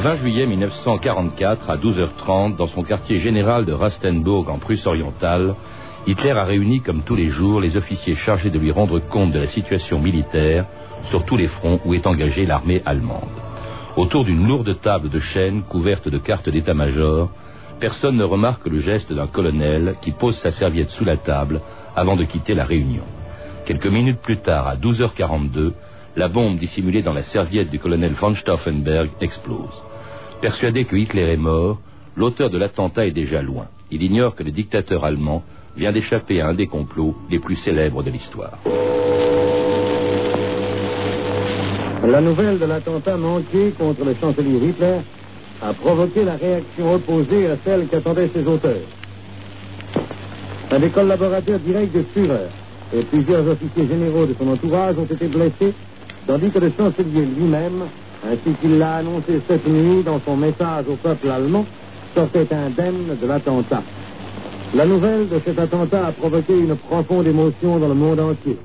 20 juillet 1944, à 12h30, dans son quartier général de Rastenburg, en Prusse orientale, Hitler a réuni comme tous les jours les officiers chargés de lui rendre compte de la situation militaire sur tous les fronts où est engagée l'armée allemande. Autour d'une lourde table de chêne couverte de cartes d'état-major, personne ne remarque le geste d'un colonel qui pose sa serviette sous la table avant de quitter la réunion. Quelques minutes plus tard, à 12h42, la bombe dissimulée dans la serviette du colonel von Stauffenberg explose. Persuadé que Hitler est mort, l'auteur de l'attentat est déjà loin. Il ignore que le dictateur allemand vient d'échapper à un des complots les plus célèbres de l'histoire. La nouvelle de l'attentat manqué contre le chancelier Hitler a provoqué la réaction opposée à celle qu'attendaient ses auteurs. Un des collaborateurs directs de Führer et plusieurs officiers généraux de son entourage ont été blessés, tandis que le chancelier lui-même, ainsi qu'il l'a annoncé cette nuit dans son message au peuple allemand, sortait indemne de l'attentat. La nouvelle de cet attentat a provoqué une profonde émotion dans le monde entier.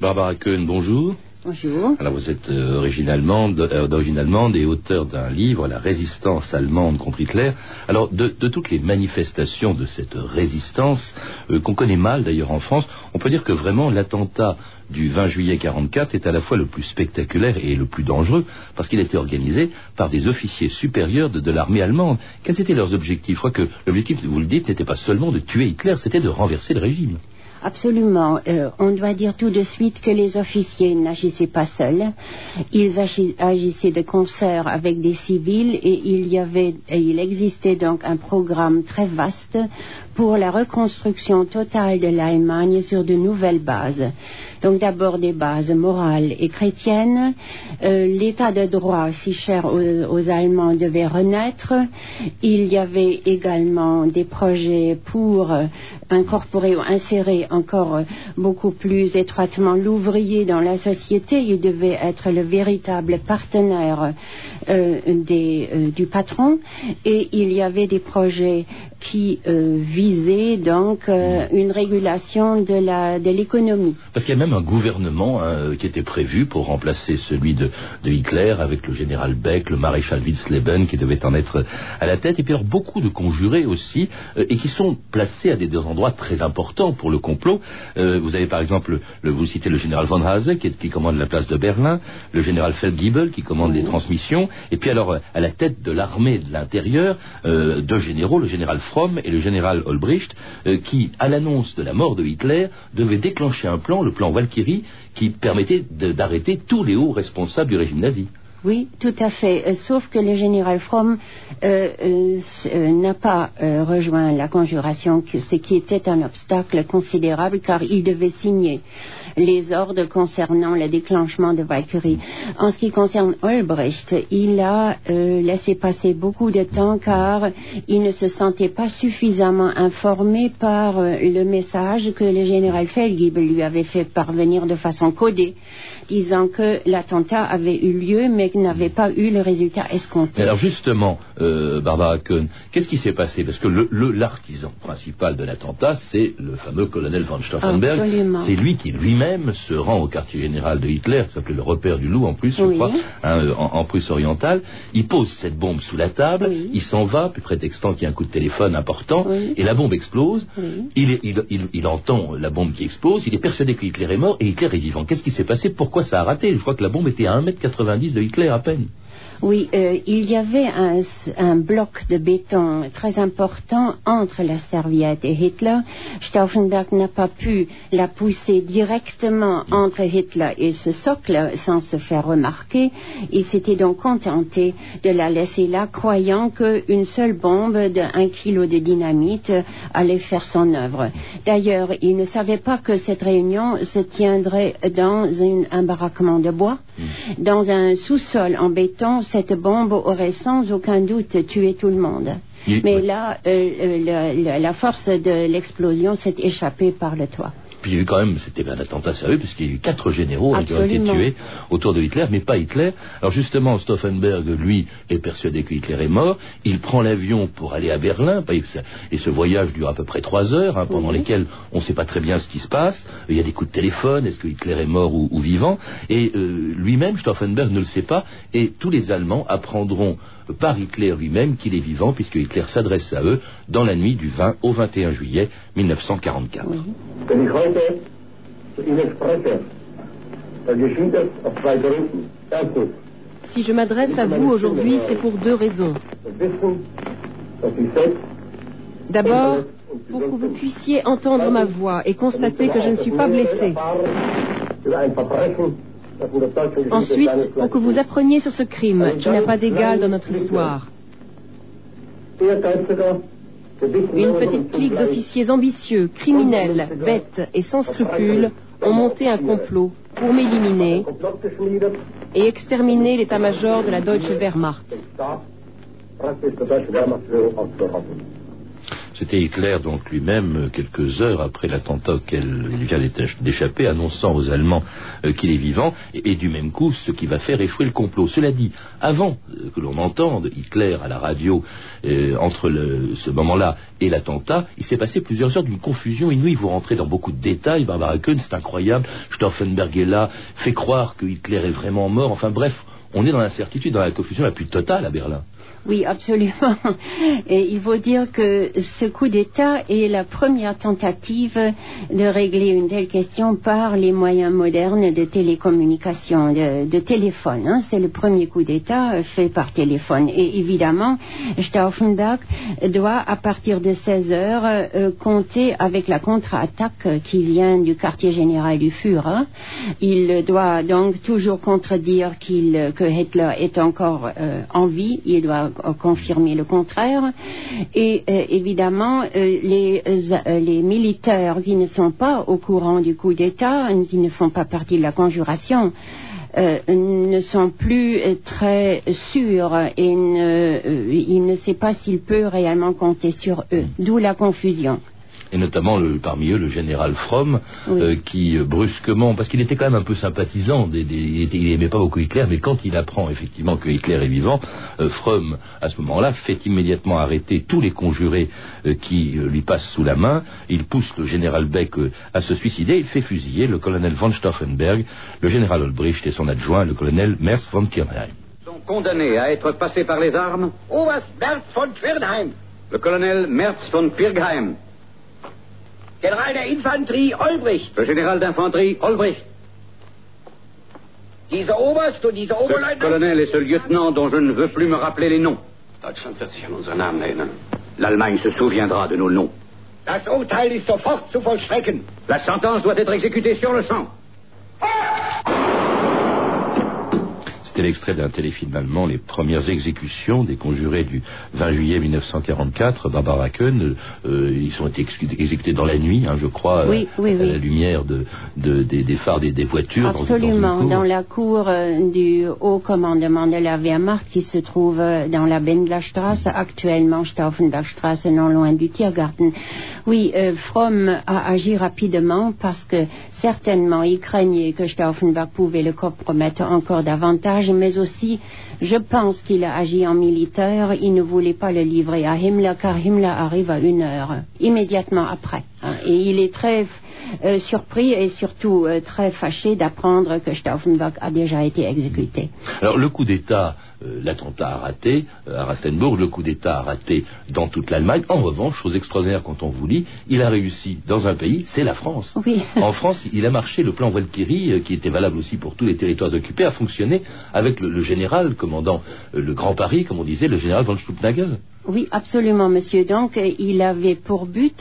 Barbara Cohn, bonjour. Bonjour. Alors vous êtes euh, d'origine allemande, euh, d'origine allemande et auteur d'un livre, La résistance allemande contre Hitler. Alors de, de toutes les manifestations de cette résistance euh, qu'on connaît mal d'ailleurs en France, on peut dire que vraiment l'attentat du 20 juillet 44 est à la fois le plus spectaculaire et le plus dangereux parce qu'il était organisé par des officiers supérieurs de, de l'armée allemande. Quels étaient leurs objectifs? Je crois que l'objectif, vous le dites, n'était pas seulement de tuer Hitler, c'était de renverser le régime. Absolument. Euh, on doit dire tout de suite que les officiers n'agissaient pas seuls. Ils agissaient de concert avec des civils et il y avait, et il existait donc un programme très vaste pour la reconstruction totale de l'Allemagne sur de nouvelles bases. Donc d'abord des bases morales et chrétiennes. Euh, L'état de droit, si cher aux, aux, Allemands, devait renaître. Il y avait également des projets pour euh, incorporer ou insérer encore euh, beaucoup plus étroitement l'ouvrier dans la société. Il devait être le véritable partenaire euh, des, euh, du patron. Et il y avait des projets qui euh, visaient donc euh, une régulation de l'économie. Parce qu'il y a même un gouvernement hein, qui était prévu pour remplacer celui de, de, Hitler avec le général Beck, le maréchal Witzleben qui devait en être à la tête. Et puis alors beaucoup de conjurés aussi et qui sont placés à des, des endroits très importants pour le complot. Euh, vous avez par exemple, le, vous citez le général von Hase qui, qui, commande la place de Berlin, le général Feldgiebel qui commande mmh. les transmissions, et puis alors à la tête de l'armée de l'intérieur, euh, deux généraux, le général Fromm et le général Olbricht, euh, qui, à l'annonce de la mort de Hitler, devaient déclencher un plan, le plan Valkyrie, qui permettait d'arrêter tous les hauts responsables du régime nazi. Oui, tout à fait. Euh, sauf que le général Fromm euh, euh, n'a pas rejoint la conjuration, ce qui était un obstacle considérable, car il devait signer les ordres concernant le déclenchement de Valkyrie. En ce qui concerne Olbricht, il a laissé passer beaucoup de temps, car il ne se sentait pas suffisamment informé par le message que le général Feldgiebel lui avait fait parvenir de façon codée, disant que l'attentat avait eu lieu, mais n'avait pas eu le résultat escompté. Alors justement, euh, Barbara Cohn, qu'est-ce qui s'est passé? Parce que l'artisan le, principal de l'attentat, c'est le fameux colonel von Stauffenberg. C'est lui qui lui-même se rend au quartier général de Hitler, qui s'appelait le repère du loup en plus, oui. je crois, hein, en, en, Prusse orientale. Il pose cette bombe sous la table, oui. il s'en va, puis prétextant qu'il y a un coup de téléphone important, oui. et la bombe explose. Il, il, il, il, entend la bombe qui explose, il est persuadé que Hitler est mort, et Hitler est vivant. Qu'est-ce qui s'est passé? Pourquoi ça a raté? Je crois que la bombe était à 1m90 de Hitler à peine. Oui, euh, il y avait un, un, bloc de béton très important entre la serviette et Hitler. Stauffenberg n'a pas pu la pousser directement entre Hitler et ce socle sans se faire remarquer. Il s'était donc contenté de la laisser là, croyant qu'une seule bombe de un kilo de dynamite allait faire son œuvre. D'ailleurs, il ne savait pas que cette réunion se tiendrait dans une, un baraquement de bois, dans un sous-sol en béton cette bombe aurait sans aucun doute tué tout le monde. Oui, Mais oui. là, euh, le, le, la force de l'explosion s'est échappée par le toit. Puis il y a eu quand même, c'était un attentat sérieux, puisqu'il y a eu quatre généraux hein, qui ont été tués autour de Hitler, mais pas Hitler. Alors justement, Stauffenberg, lui, est persuadé que Hitler est mort. Il prend l'avion pour aller à Berlin, et ce voyage dure à peu près trois heures, hein, pendant lesquelles on ne sait pas très bien ce qui se passe. Il y a des coups de téléphone, est-ce que Hitler est mort ou, vivant? Et euh, lui-même, Stauffenberg, ne le sait pas, et tous les Allemands apprendront par Hitler lui-même qu'il est vivant, puisque Hitler s'adresse à eux dans la nuit du 20 au 21 juillet 1944. Si je m'adresse à vous aujourd'hui, c'est pour deux raisons. D'abord, pour que vous puissiez entendre ma voix et constater que je ne suis pas blessé. Ensuite, pour que vous appreniez sur ce crime qui n'a pas d'égal dans notre histoire. Une petite clique d'officiers ambitieux, criminels, bêtes et sans scrupules ont monté un complot pour m'éliminer et exterminer l'état-major de la Deutsche Wehrmacht. C'était Hitler donc lui-même, quelques heures après l'attentat auquel il vient d'échapper, annonçant aux Allemands euh, qu'il est vivant, et, du même coup ce qui va faire échouer le complot. Cela dit, avant euh, que l'on entende Hitler à la radio, euh, entre ce moment-là et l'attentat, il s'est passé plusieurs heures d'une confusion inouïe. Vous rentrez dans beaucoup de détails, Barbara Kuhn, c'est incroyable, Stauffenberg est là, fait croire que Hitler est vraiment mort, enfin bref, on est dans l'incertitude, dans la confusion la plus totale à Berlin. Oui, absolument. Et il faut dire que ce coup d'État est la première tentative de régler une telle question par les moyens modernes de télécommunication, de, téléphone. Hein. C'est le premier coup d'État fait par téléphone. Et évidemment, Stauffenberg doit, à partir de 16 heures, euh, compter avec la contre-attaque qui vient du quartier général du Führer. Il doit donc toujours contredire qu'il, que Hitler est encore euh, en vie. Il doit confirmer le contraire. Et euh, évidemment, euh, les, euh, les militaires qui ne sont pas au courant du coup d'État, qui ne font pas partie de la conjuration, ne sont plus très sûrs et il ne sait pas s'il peut réellement compter sur eux, d'où la confusion et notamment parmi eux le général Fromm, euh, qui euh, brusquement, parce qu'il était quand même un peu sympathisant, il n'aimait pas beaucoup Hitler, mais quand il apprend effectivement que Hitler est vivant, euh, Fromm, à ce moment-là, fait immédiatement arrêter tous les conjurés qui lui passent sous la main, il pousse le général Beck à se suicider, il fait fusiller le colonel von Stauffenberg, le général Olbricht et son adjoint, le colonel Merz von Kirnheim. Sont condamnés à être passés par les armes. Oberst Merz von le colonel Merz von Pirgheim, Général d'infanterie Olbricht. Le général d'infanterie Olbricht. Dieser Oberst und dieser Oberleutnant. Ce colonel et ce lieutenant dont je ne veux plus me rappeler les noms. Deutschland wird sich an unseren Namen erinnern. L'Allemagne se souviendra de nos noms. Das Urteil ist sofort zu vollstrecken. La sentence doit être exécutée sur le champ. C'était l'extrait d'un téléfilm allemand, les premières exécutions des conjurés du 20 juillet 1944, Barbara Kuhn. Euh, ils ont été exécutés dans la nuit, hein, je crois, oui, à, la lumière de, des, phares des, voitures. Absolument, dans, la cour euh, du haut commandement de la Wehrmacht qui se trouve euh, dans la Bendlerstrasse, actuellement Stauffenbergstrasse, non loin du Tiergarten. Oui, Fromm a agi rapidement parce que certainement il craignait que Stauffenberg pouvait le compromettre encore davantage mais aussi, je pense qu'il a agi en militaire. Il ne voulait pas le livrer à Himmler, car Himmler arrive à une heure, immédiatement après. Hein. Et il est très euh, surpris et surtout euh, très fâché d'apprendre que Stauffenberg a déjà été exécuté. Alors le coup d'État, euh, l'attentat a raté à Rastenburg, le coup d'État a raté dans toute l'Allemagne. En revanche, chose extraordinaire quand on vous lit, il a réussi dans un pays, c'est la France. En France, il a marché, le plan Walkyrie, qui était valable aussi pour tous les territoires occupés, a fonctionné avec le, général commandant le Grand Paris, comme on disait, le général von Stuppnagel. Oui, absolument, monsieur. Donc, il avait pour but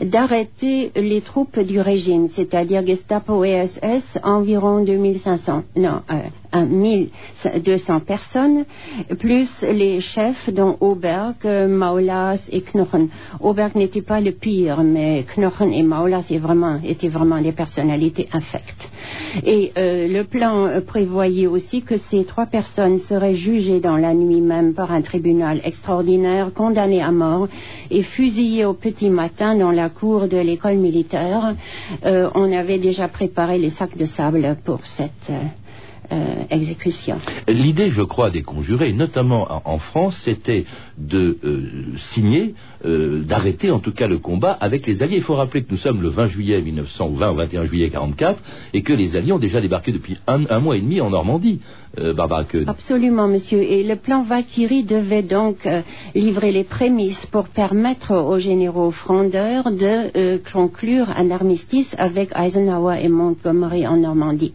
d'arrêter les troupes du régime, c'est-à-dire Gestapo et SS, environ 2500, non, euh, 1200 personnes, plus les chefs dont Auberg, Maulas et Knochen. Auberg n'était pas le pire, mais Knochen et Maulas étaient vraiment des personnalités infectes. Et euh, le plan prévoyait aussi que ces trois personnes seraient jugées dans la nuit même par un tribunal extraordinaire Hitler, condamné à mort et fusillé au petit matin dans la cour de l'école militaire. Euh, on avait déjà préparé les sacs de sable pour cette euh, exécution. L'idée, je crois, des conjurés, notamment en, France, c'était de euh, signer, euh, d'arrêter en tout cas le combat avec les Alliés. Il faut rappeler que nous sommes le 20 juillet 1900 ou 20 ou 21 juillet 44 et que les Alliés ont déjà débarqué depuis un, mois et demi en Normandie. Barbara. Absolument, monsieur. Et le plan Valkyrie devait donc livrer les prémices pour permettre aux généraux frondeurs de conclure un armistice avec Eisenhower et Montgomery en Normandie.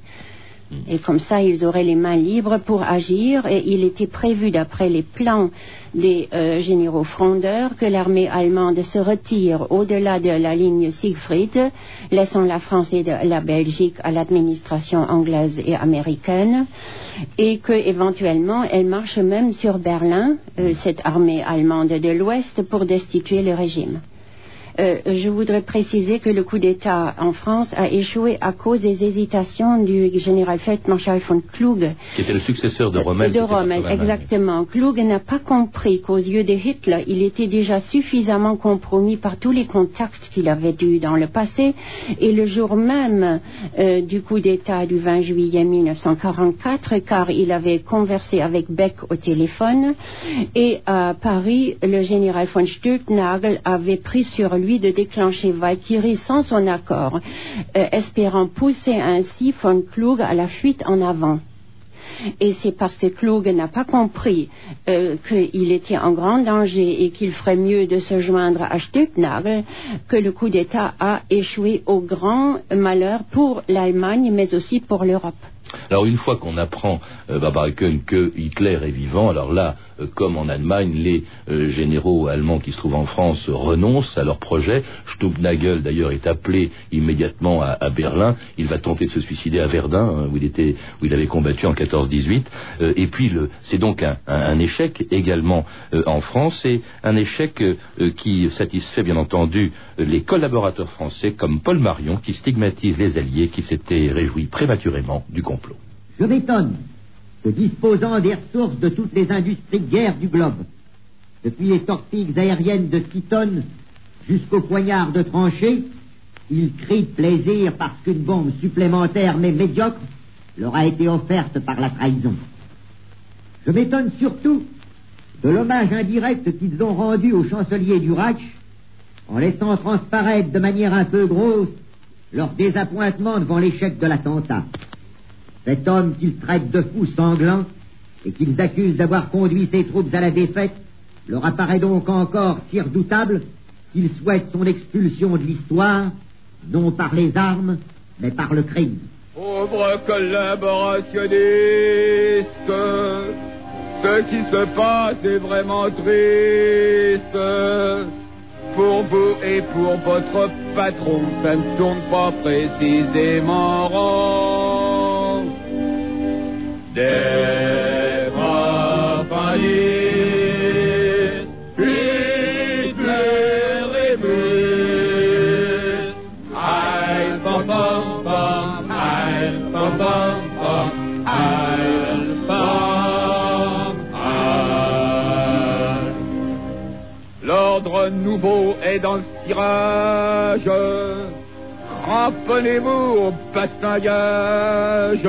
Et comme ça, ils auraient les mains libres pour agir. Et il était prévu, d'après les plans des euh, généraux frondeurs, que l'armée allemande se retire au-delà de la ligne Siegfried, laissant la France et la Belgique à l'administration anglaise et américaine, et que éventuellement elle marche même sur Berlin, euh, cette armée allemande de l'Ouest, pour destituer le régime. Euh, je voudrais préciser que le coup d'État en France a échoué à cause des hésitations du général Feldmarschall von Klug. Qui était le successeur de Rommel. De Rommel, exactement. Klug n'a pas compris qu'aux yeux de Hitler, il était déjà suffisamment compromis par tous les contacts qu'il avait eus dans le passé. Et le jour même euh, du coup d'État du 20 juillet 1944, car il avait conversé avec Beck au téléphone, et à Paris, le général von Stülpnagel avait pris sur lui de déclencher Valkyrie sans son accord, euh, espérant pousser ainsi von Klug à la fuite en avant. Et c'est parce que Klug n'a pas compris euh, qu'il était en grand danger et qu'il ferait mieux de se joindre à Stülpnagel que le coup d'État a échoué au grand malheur pour l'Allemagne, mais aussi pour l'Europe. Alors une fois qu'on apprend, euh, Barbara que Hitler est vivant, alors là, euh, comme en Allemagne, les euh, généraux allemands qui se trouvent en France renoncent à leur projet. Stubnagel, d'ailleurs, est appelé immédiatement à, Berlin. Il va tenter de se suicider à Verdun, hein, où, il était, où il avait combattu en 14-18. et puis, c'est donc un, échec également en France, et un échec qui satisfait, bien entendu, les collaborateurs français comme Paul Marion, qui stigmatise les Alliés qui s'étaient réjouis prématurément du complot. Je m'étonne que disposant des ressources de toutes les industries de guerre du globe, depuis les torpilles aériennes de 6 tonnes jusqu'aux poignards de tranchées, ils crient plaisir parce qu'une bombe supplémentaire mais médiocre leur a été offerte par la trahison. Je m'étonne surtout de l'hommage indirect qu'ils ont rendu au chancelier du Reich en laissant transparaître de manière un peu grosse leur désappointement devant l'échec de l'attentat. Cet homme qu'ils traitent de fou sanglant et qu'ils accusent d'avoir conduit ses troupes à la défaite leur apparaît donc encore si redoutable qu'ils souhaitent son expulsion de l'histoire, non par les armes, mais par le crime. Pauvres collaborationnistes, ce qui se passe est vraiment triste. Pour vous et pour votre patron, ça ne tourne pas précisément rond bom bom bom, ein bom bom bom, ein bom ein. L'ordre nouveau est dans le tirage. Cramponnez-vous au bastingage.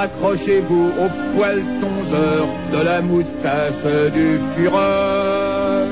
Raccrochez-vous au poil tondeur de la moustache du fureur.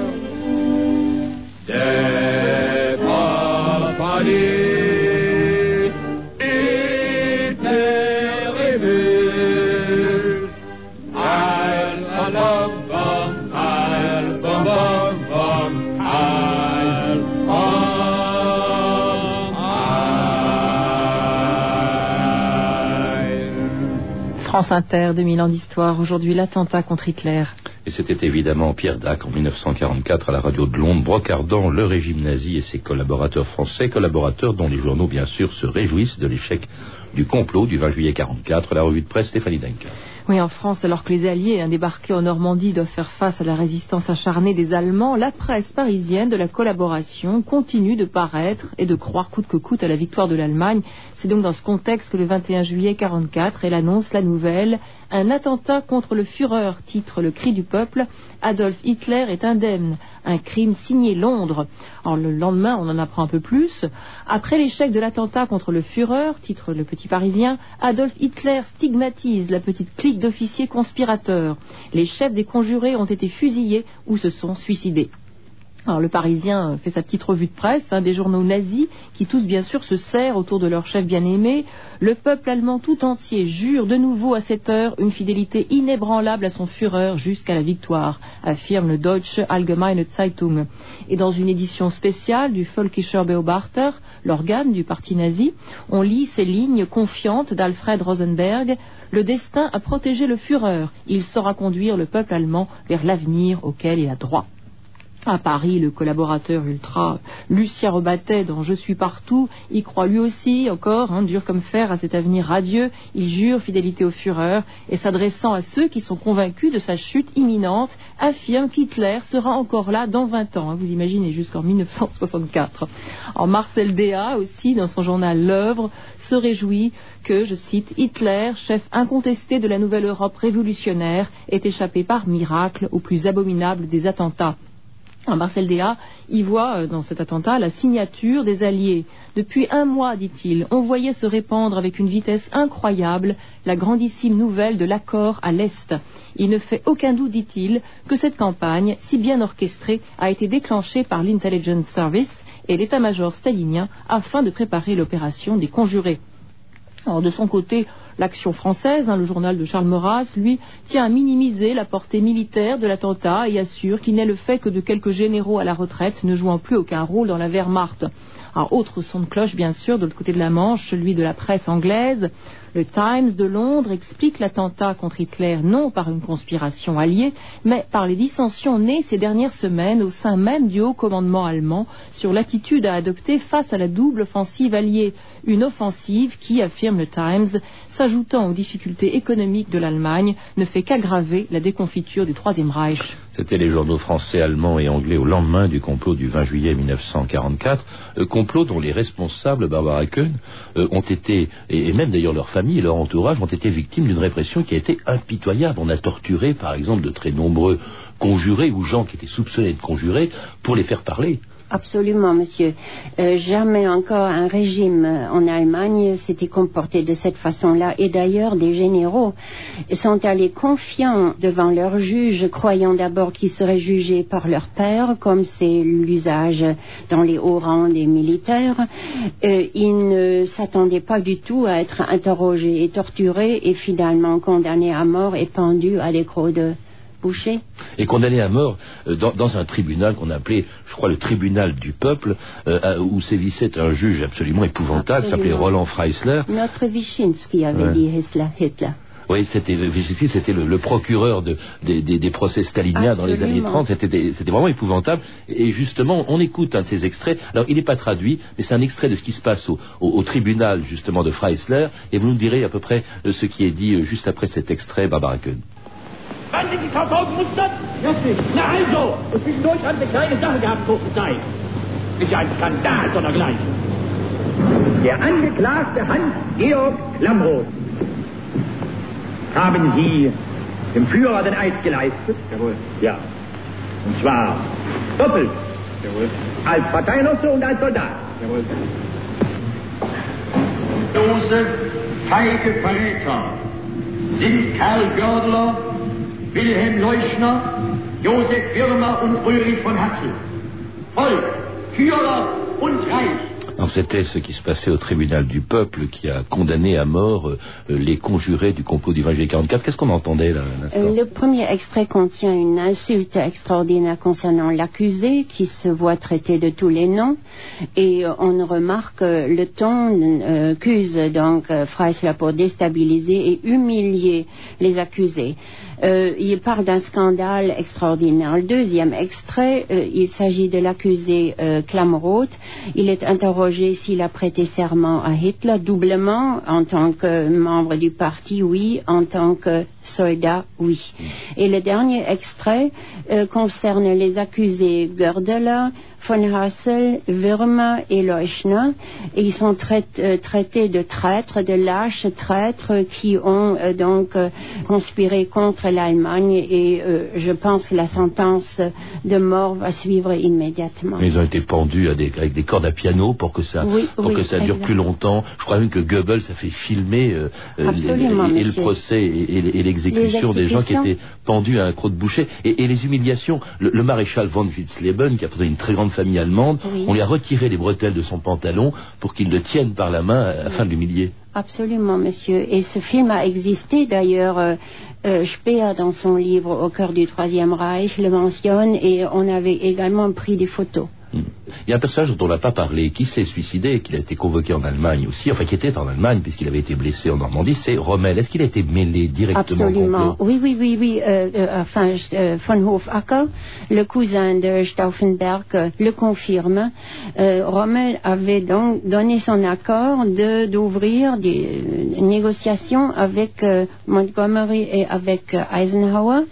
France Inter, 2000 ans d'histoire. Aujourd'hui, l'attentat contre Hitler. Et c'était évidemment Pierre Dac en 1944 à la radio de Londres, brocardant le régime nazi et ses collaborateurs français, collaborateurs dont les journaux, bien sûr, se réjouissent de l'échec du complot du 20 juillet 44. La revue de presse, Stéphanie Duncan. Oui, en France, alors que les Alliés débarqués en Normandie doivent faire face à la résistance acharnée des Allemands, la presse parisienne de la collaboration continue de paraître et de croire coûte que coûte à la victoire de l'Allemagne. C'est donc dans ce contexte que le 21 juillet 44, elle annonce la nouvelle un attentat contre le Führer, titre Le cri du peuple. Adolf Hitler est indemne. Un crime signé Londres. Alors, le lendemain, on en apprend un peu plus. Après l'échec de l'attentat contre le Führer, titre Le Petit Parisien, Adolf Hitler stigmatise la petite clique d'officiers conspirateurs. Les chefs des conjurés ont été fusillés ou se sont suicidés. Le Parisien fait sa petite revue de presse, hein, des journaux nazis qui tous bien sûr se serrent autour de leur chef bien-aimé. Le peuple allemand tout entier jure de nouveau à cette heure une fidélité inébranlable à son Führer jusqu'à la victoire, affirme le Deutsche Allgemeine Zeitung. Et dans une édition spéciale du Völkischer Beobachter, l'organe du parti nazi, on lit ces lignes confiantes d'Alfred Rosenberg le destin a protégé le Führer. Il saura conduire le peuple allemand vers l'avenir auquel il a droit. À Paris, le collaborateur ultra Lucien Robatet dans Je suis partout y croit lui aussi, encore, hein, dur comme fer, à cet avenir radieux. Il jure fidélité au Führer et s'adressant à ceux qui sont convaincus de sa chute imminente, affirme qu'Hitler sera encore là dans 20 ans. Hein, vous imaginez, jusqu'en 1964. En Marcel Déa aussi, dans son journal L'œuvre, se réjouit que, je cite, Hitler, chef incontesté de la nouvelle Europe révolutionnaire, ait échappé par miracle au plus abominable des attentats. Marcel Déa y voit euh, dans cet attentat la signature des Alliés. Depuis un mois, dit-il, on voyait se répandre avec une vitesse incroyable la grandissime nouvelle de l'accord à l'Est. Il ne fait aucun doute, dit-il, que cette campagne, si bien orchestrée, a été déclenchée par l'Intelligence Service et l'état-major stalinien afin de préparer l'opération des conjurés. de son côté, L'action française, hein, le journal de Charles Maurras, lui, tient à minimiser la portée militaire de l'attentat et assure qu'il n'est le fait que de quelques généraux à la retraite ne jouant plus aucun rôle dans la Wehrmacht. Autre son de cloche, bien sûr, de l'autre côté de la Manche, celui de la presse anglaise. Le Times de Londres explique l'attentat contre Hitler non par une conspiration alliée, mais par les dissensions nées ces dernières semaines au sein même du haut commandement allemand sur l'attitude à adopter face à la double offensive alliée. Une offensive qui, affirme le Times, s'ajoutant aux difficultés économiques de l'Allemagne, ne fait qu'aggraver la déconfiture du Troisième Reich. C'était les journaux français, allemands et anglais au lendemain du complot du 20 juillet 1944, euh, complot dont les responsables, Barbara Kuhn, ont été, et, même d'ailleurs leur famille et leur entourage, ont été victimes d'une répression qui a été impitoyable. On a torturé, par exemple, de très nombreux conjurés ou gens qui étaient soupçonnés de conjurés pour les faire parler. Absolument, monsieur. Euh, jamais encore un régime en Allemagne s'était comporté de cette façon-là. Et d'ailleurs, des généraux sont allés confiants devant leurs juges, croyant d'abord qu'ils seraient jugés par leur père, comme c'est l'usage dans les hauts rangs des militaires. Euh, ils ne s'attendaient pas du tout à être interrogés et torturés et finalement condamnés à mort et pendus à l'écrou de Boucher. Et condamné à mort euh, dans, un tribunal qu'on appelait, je crois, le tribunal du peuple, euh, où sévissait un juge absolument épouvantable, qui s'appelait Roland Freisler. Notre Wyszynski avait dit Hitler. Oui, c'était c'était le, procureur des, procès staliniens dans les années 30. C'était vraiment épouvantable. Et justement, on écoute un de ces extraits. Alors, il n'est pas traduit, mais c'est un extrait de ce qui se passe au, tribunal justement de Freisler. Et vous nous direz à peu près euh, ce qui est dit juste après cet extrait, Barbara Kuhn. Wann sind die verfolgen mussten? Jetzt Na also, und zwischendurch haben sie kleine Sache gehabt, kurze Zeit. Ist ja ein Skandal sondergleichen. Der angeklagte Hans-Georg Klamroth. Haben Sie dem Führer den Eid geleistet? Jawohl. Ja. Und zwar doppelt. Jawohl. Als Parteinosse und als Soldat. Jawohl. Dose, feige Verräter sind Karl Gördler Wilhelm Leuschner, Josef Wirmer und Ulrich von Hassel. Volk, Führer und Reich. C'était ce qui se passait au tribunal du peuple qui a condamné à mort euh, les conjurés du complot du 20 juillet 44. Qu'est-ce qu'on entendait là euh, Le premier extrait contient une insulte extraordinaire concernant l'accusé qui se voit traité de tous les noms et euh, on remarque le ton qu'use donc Freisler pour déstabiliser et humilier les accusés. Il parle d'un scandale extraordinaire. Le deuxième extrait, il s'agit de l'accusé Klamroth. Il est interrogé s'il a prêté serment à Hitler, doublement, en tant que membre du parti, oui, en tant que soldats, oui. Et le dernier extrait concerne les accusés Gördeler, von Hassel, Wirmer et Leuchner. Et ils sont traités de traîtres, de lâches traîtres qui ont donc conspiré contre l'Allemagne. Et je pense que la sentence de mort va suivre immédiatement. ils ont été pendus avec des cordes à piano pour que ça, pour que ça dure plus longtemps. Je crois même que Goebbels a fait filmer euh, euh, et, le procès et, l'exécution des gens qui étaient pendus à un croc de boucher. Et, les humiliations. Le, maréchal von Witzleben, qui a une très grande famille allemande, on lui a retiré les bretelles de son pantalon pour qu'il le tienne par la main afin de l'humilier. Absolument, monsieur. Et ce film a existé d'ailleurs. Euh, euh, Speer, dans son livre Au cœur du Troisième Reich, le mentionne et on avait également pris des photos. Hmm. Il y a un personnage dont on n'a pas parlé, qui s'est suicidé, qui a été convoqué en Allemagne aussi, enfin qui était en Allemagne puisqu'il avait été blessé en Normandie, c'est Rommel. Est-ce qu'il a été mêlé directement Absolument. Oui, oui, oui, oui. Euh, euh, enfin, euh, von Hofacker, le cousin de Stauffenberg, le confirme. Rommel avait donc donné son accord d'ouvrir des négociations avec Montgomery et avec Eisenhower.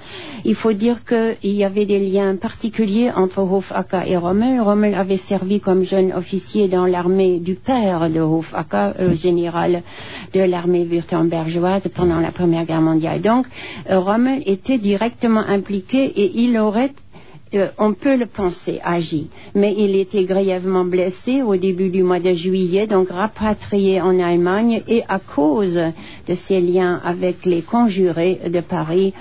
Il faut dire qu'il y avait des liens particuliers entre Hofacker et Rommel. Rommel avait servi comme jeune officier dans l'armée du père de Hofacker, euh, général de l'armée württembergeoise pendant la Première Guerre mondiale. Donc, euh, Rommel était directement impliqué et il aurait euh, on peut le penser, agi, mais il était grièvement blessé au début du mois de juillet, donc rapatrié en Allemagne et à cause de ses liens avec les conjurés de Paris,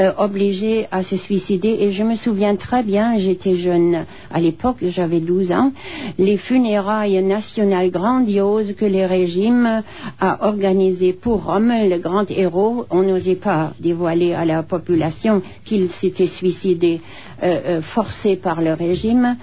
euh, obligé à se suicider. Et je me souviens très bien, j'étais jeune à l'époque, j'avais 12 ans, les funérailles nationales grandioses que le régime a organisées pour Rome, le grand héros. On n'osait pas dévoiler à la population qu'il s'était suicidé euh, euh, forcé par le régime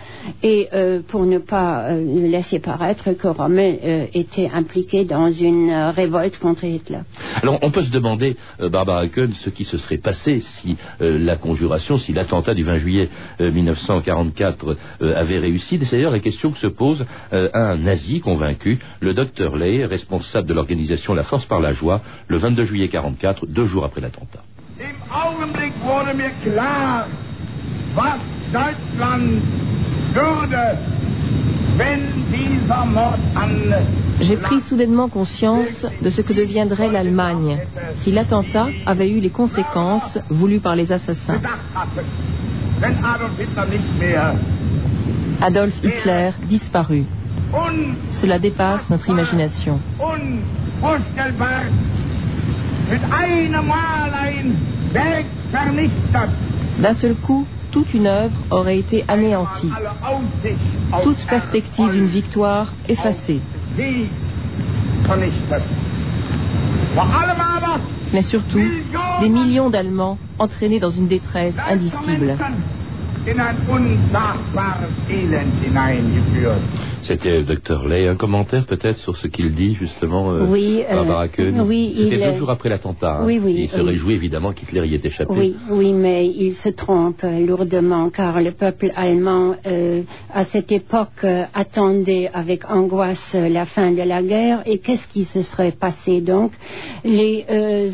et euh, pour ne pas laisser paraître que Rommel était impliqué dans une révolte contre Hitler. Alors on peut se demander, Barbara Kuhn, ce qui se serait passé si la conjuration, si l'attentat du 20 juillet 1944 avait réussi. C'est d'ailleurs la question que se pose un nazi convaincu, le docteur Ley, responsable de l'organisation La Force par la Joie, le 22 juillet 1944, deux jours après l'attentat. J'ai pris soudainement conscience de ce que deviendrait l'Allemagne si l'attentat avait eu les conséquences voulues par les assassins. Adolf Hitler disparu. Cela dépasse notre imagination. D'un seul coup, toute une œuvre aurait été anéantie, toute perspective d'une victoire effacée. Mais surtout, des millions d'Allemands entraînés dans une détresse indicible. C'était le docteur Lay. Un commentaire peut-être sur ce qu'il dit justement, euh, oui, euh, Barbara Oui, C'était deux jours après l'attentat. Hein. Oui, oui. Il se réjouit évidemment qu'Hitler y ait échappé. Oui, oui, mais il se trompe lourdement car le peuple allemand euh, à cette époque attendait avec angoisse la fin de la guerre et qu'est-ce qui se serait passé donc? Les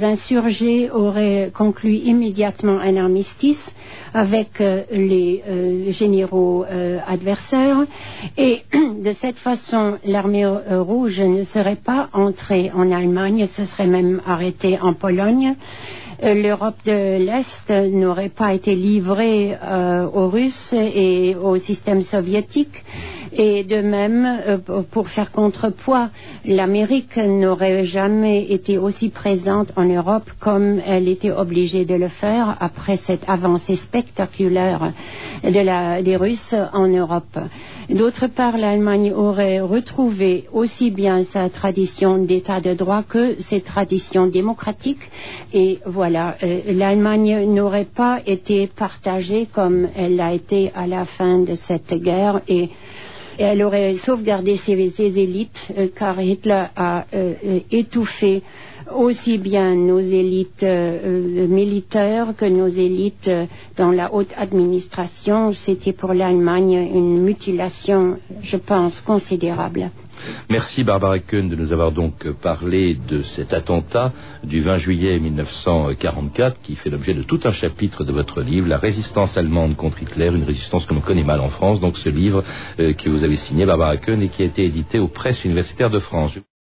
insurgés auraient conclu immédiatement un armistice avec les généraux adversaires et de cette façon, l'armée euh, rouge ne serait pas entrée en Allemagne, ce serait même arrêtée en Pologne. Euh, L'Europe de l'Est n'aurait pas été livrée euh, aux Russes et au système soviétique. Et de même, euh, pour faire contrepoids, l'Amérique n'aurait jamais été aussi présente en Europe comme elle était obligée de le faire après cette avancée spectaculaire de la, des Russes en Europe. D'autre part, l'Allemagne aurait retrouvé aussi bien sa tradition d'état de droit que ses traditions démocratiques. Et voilà, euh, l'Allemagne n'aurait pas été partagée comme elle l'a été à la fin de cette guerre et elle aurait sauvegardé ses, élites, euh, car Hitler a euh, euh, étouffé aussi bien nos élites militaires que nos élites dans la haute administration. C'était pour l'Allemagne une mutilation, je pense, considérable. Merci Barbara Kuhn de nous avoir donc parlé de cet attentat du 20 juillet 1944 qui fait l'objet de tout un chapitre de votre livre, La résistance allemande contre Hitler, une résistance que l'on connaît mal en France, donc ce livre euh, que vous avez signé Barbara Kuhn et qui a été édité aux presses universitaires de France.